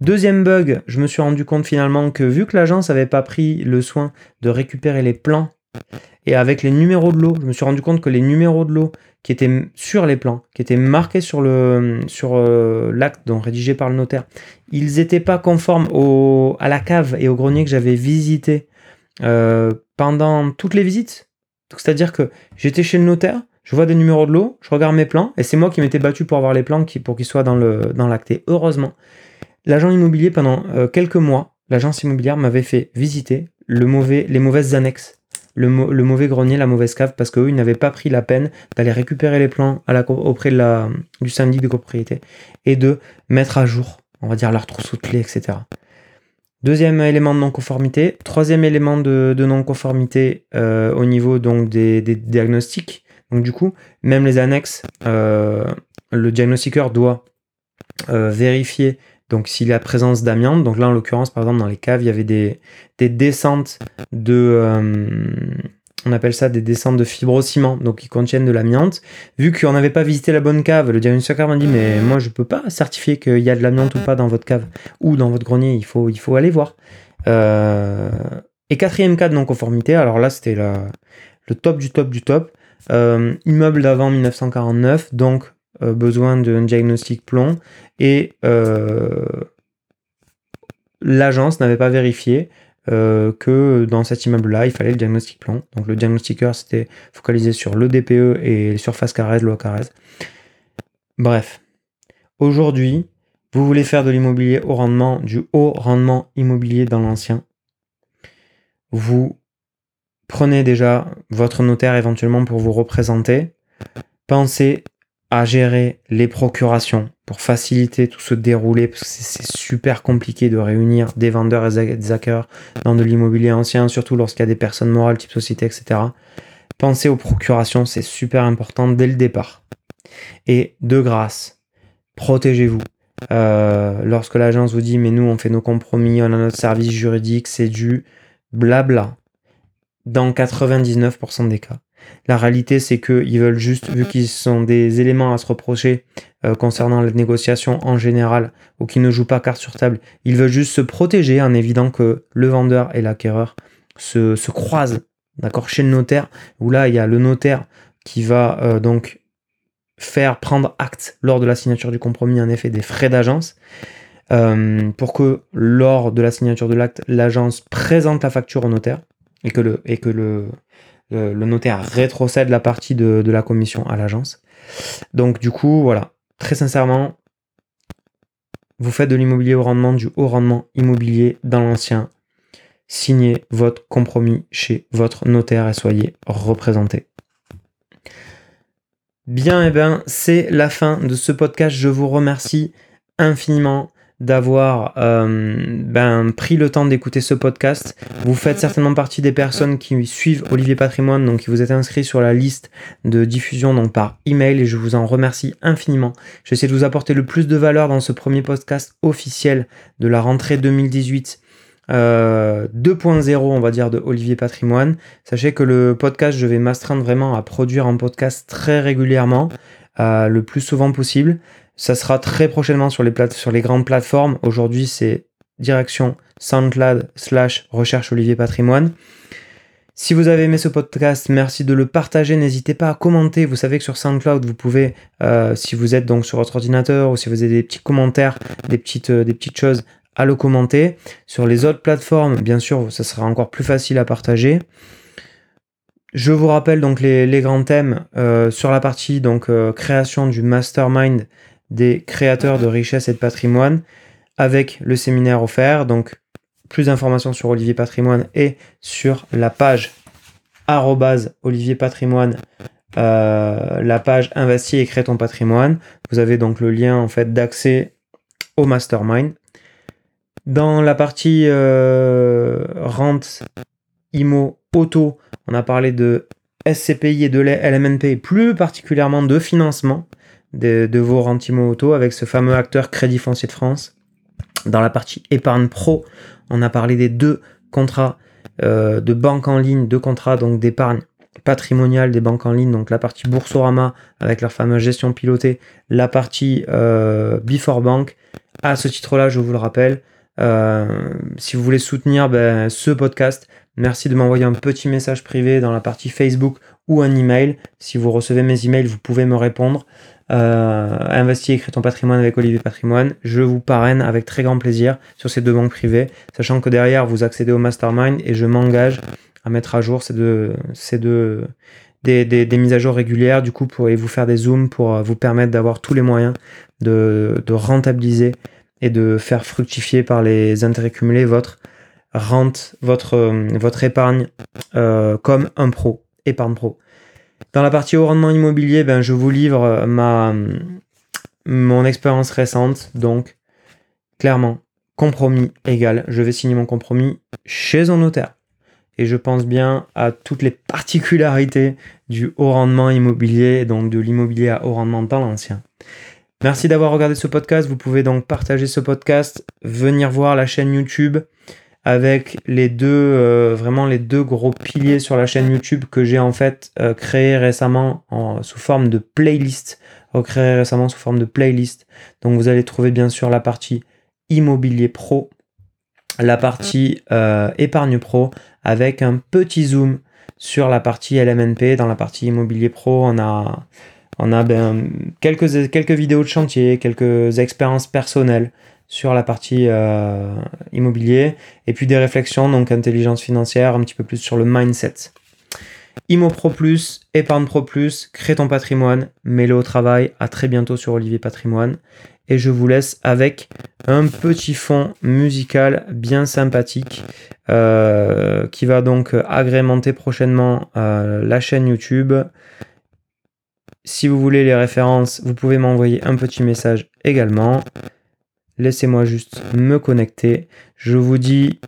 Deuxième bug, je me suis rendu compte finalement que vu que l'agence n'avait pas pris le soin de récupérer les plans et avec les numéros de l'eau, je me suis rendu compte que les numéros de l'eau qui étaient sur les plans, qui étaient marqués sur le sur euh, l'acte donc rédigé par le notaire, ils n'étaient pas conformes à la cave et au grenier que j'avais visité euh, pendant toutes les visites. C'est-à-dire que j'étais chez le notaire, je vois des numéros de l'eau, je regarde mes plans, et c'est moi qui m'étais battu pour avoir les plans pour qu'ils soient dans dans l'acte. Et heureusement, l'agent immobilier pendant euh, quelques mois, l'agence immobilière m'avait fait visiter les mauvaises annexes le, mauvais grenier, la mauvaise cave, parce qu'eux, ils n'avaient pas pris la peine d'aller récupérer les plans auprès du syndic de copropriété et de mettre à jour, on va dire, leur trousseau de clés, etc. Deuxième élément de non-conformité. Troisième élément de, non-conformité euh, au niveau des, diagnostics. Donc du coup, même les annexes, euh, le diagnostiqueur doit euh, vérifier donc s'il y a présence d'amiante, donc là en l'occurrence par exemple dans les caves il y avait des, descentes de, euh, on appelle ça des descentes de fibrociment, donc qui contiennent de l'amiante. Vu qu'on n'avait pas visité la bonne cave, le diagnostiqueur m'a dit mais moi je peux pas certifier qu'il y a de l'amiante ou pas dans votre cave ou dans votre grenier, il faut, il faut aller voir. Euh, et quatrième cas de non-conformité, alors là c'était le top du top du top. Euh, immeuble d'avant 1949, donc besoin d'un diagnostic plomb et euh, l'agence n'avait pas vérifié euh, que dans cet immeuble-là, il fallait le diagnostic plomb. Donc le diagnostiqueur s'était focalisé sur le DPE et les surfaces carrées, loi carrées. Bref, aujourd'hui, vous voulez faire de l'immobilier au rendement, du haut rendement immobilier dans l'ancien. Vous prenez déjà votre notaire éventuellement pour vous représenter. Pensez à gérer les procurations pour faciliter tout ce déroulé, parce que c'est super compliqué de réunir des vendeurs et des acquéreurs dans de l'immobilier ancien, surtout lorsqu'il y a des personnes morales type société, etc. Pensez aux procurations, c'est super important dès le départ. Et de grâce, protégez-vous. Euh, lorsque l'agence vous dit mais nous on fait nos compromis, on a notre service juridique, c'est du blabla. Dans 99% des cas, la réalité, c'est qu'ils veulent juste, vu qu'ils sont des éléments à se reprocher euh, concernant la négociation en général, ou qu'ils ne jouent pas carte sur table, ils veulent juste se protéger en évident que le vendeur et l'acquéreur se, croisent, d'accord, chez le notaire, où là, il y a le notaire qui va euh, donc faire prendre acte lors de la signature du compromis, en effet, des frais d'agence. Euh, pour que lors de la signature de l'acte, l'agence présente la facture au notaire et que le, et que le, le, notaire rétrocède la partie de, la commission à l'agence. Donc du coup, voilà, très sincèrement, vous faites de l'immobilier au rendement, du haut rendement immobilier dans l'ancien. Signez votre compromis chez votre notaire et soyez représenté. Bien, et eh ben, c'est la fin de ce podcast. Je vous remercie infiniment d'avoir euh, ben, pris le temps d'écouter ce podcast. Vous faites certainement partie des personnes qui suivent Olivier Patrimoine, donc qui vous êtes inscrit sur la liste de diffusion donc par email et je vous en remercie infiniment. J'essaie de vous apporter le plus de valeur dans ce premier podcast officiel de la rentrée 2018. 2.0 euh, on va dire de Olivier Patrimoine. Sachez que le podcast, je vais m'astreindre vraiment à produire un podcast très régulièrement, euh, le plus souvent possible. Ça sera très prochainement sur les, grandes plateformes. Aujourd'hui, c'est direction SoundCloud slash recherche Olivier Patrimoine. Si vous avez aimé ce podcast, merci de le partager. N'hésitez pas à commenter. Vous savez que sur SoundCloud, vous pouvez, euh, si vous êtes donc sur votre ordinateur ou si vous avez des petits commentaires, des petites, euh, des petites choses, à le commenter. Sur les autres plateformes, bien sûr, ça sera encore plus facile à partager. Je vous rappelle donc les, grands thèmes euh, sur la partie donc création du mastermind des créateurs de richesse et de patrimoine avec le séminaire offert. Donc, plus d'informations sur Olivier Patrimoine et sur la page Olivier Patrimoine, euh, la page Investis et crée ton patrimoine. Vous avez donc le lien en fait d'accès au mastermind. Dans la partie euh, rente, IMO, auto, on a parlé de SCPI et de LMNP, plus particulièrement de financement de, vos Rentimo Auto avec ce fameux acteur Crédit Foncier de France. Dans la partie épargne pro, on a parlé des deux contrats euh, de banque en ligne, deux contrats donc d'épargne patrimoniale des banques en ligne, donc la partie Boursorama avec leur fameuse gestion pilotée, la partie euh, Before Bank. À ce titre-là, je vous le rappelle, euh, si vous voulez soutenir ben, ce podcast, merci de m'envoyer un petit message privé dans la partie Facebook ou un email. Si vous recevez mes emails, vous pouvez me répondre euh, investis et ton patrimoine avec Olivier Patrimoine. Je vous parraine avec très grand plaisir sur ces deux banques privées, sachant que derrière vous accédez au mastermind et je m'engage à mettre à jour ces deux, ces deux des, mises à jour régulières, du coup, pour vous faire des zooms pour euh, vous permettre d'avoir tous les moyens de, rentabiliser et de faire fructifier par les intérêts cumulés votre rente, votre, euh, épargne euh, comme un pro, épargne pro. Dans la partie haut rendement immobilier, ben, je vous livre euh, ma, mon expérience récente. Donc, clairement, compromis égal. Je vais signer mon compromis chez un notaire. Et je pense bien à toutes les particularités du haut rendement immobilier, donc de l'immobilier à haut rendement dans l'ancien. Merci d'avoir regardé ce podcast. Vous pouvez donc partager ce podcast, venir voir la chaîne YouTube avec les deux, euh, vraiment les deux gros piliers sur la chaîne YouTube que j'ai en fait euh, créé récemment en, sous forme de playlist, recréé récemment sous forme de playlist. Donc vous allez trouver bien sûr la partie immobilier pro, la partie euh, épargne pro avec un petit zoom sur la partie LMNP. Dans la partie immobilier pro, on a, on a ben, quelques, quelques vidéos de chantier, quelques expériences personnelles sur la partie euh, immobilier et puis des réflexions, donc intelligence financière, un petit peu plus sur le mindset. Imo Pro Plus, Épargne Pro Plus, crée ton patrimoine, mets-le au travail. À très bientôt sur Olivier Patrimoine. Et je vous laisse avec un petit fond musical bien sympathique euh, qui va donc agrémenter prochainement euh, la chaîne YouTube. Si vous voulez les références, vous pouvez m'envoyer un petit message également. Laissez-moi juste me connecter. Je vous dis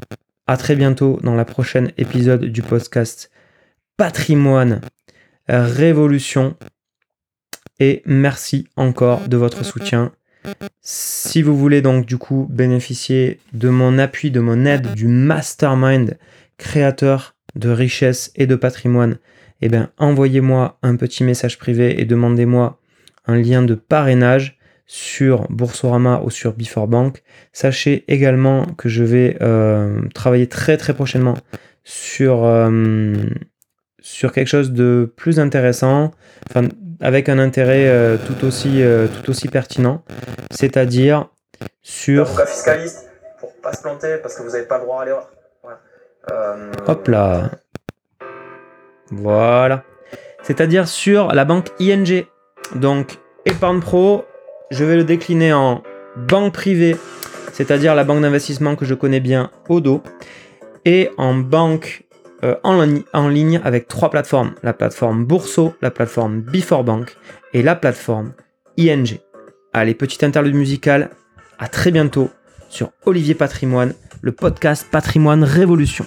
à très bientôt dans la prochaine épisode du podcast Patrimoine Révolution. Et merci encore de votre soutien. Si vous voulez donc du coup bénéficier de mon appui, de mon aide, du mastermind créateur de richesse et de patrimoine, eh bien envoyez-moi un petit message privé et demandez-moi un lien de parrainage sur Boursorama ou sur Before Bank. Sachez également que je vais euh, travailler très très prochainement sur, euh, sur quelque chose de plus intéressant, enfin, avec un intérêt euh, tout, aussi, tout aussi pertinent, c'est-à-dire sur... fiscaliste, pour pas se planter, parce que vous n'avez pas le droit à l'erreur. Hop là. Voilà. C'est-à-dire sur la banque ING. Donc, épargne pro, je vais le décliner en banque privée, c'est-à-dire la banque d'investissement que je connais bien, Odo, et en banque euh, en, ligne avec trois plateformes. La plateforme Bourso, la plateforme Before Bank et la plateforme ING. Allez, petite interlude musicale. À très bientôt sur Olivier Patrimoine, le podcast Patrimoine Révolution.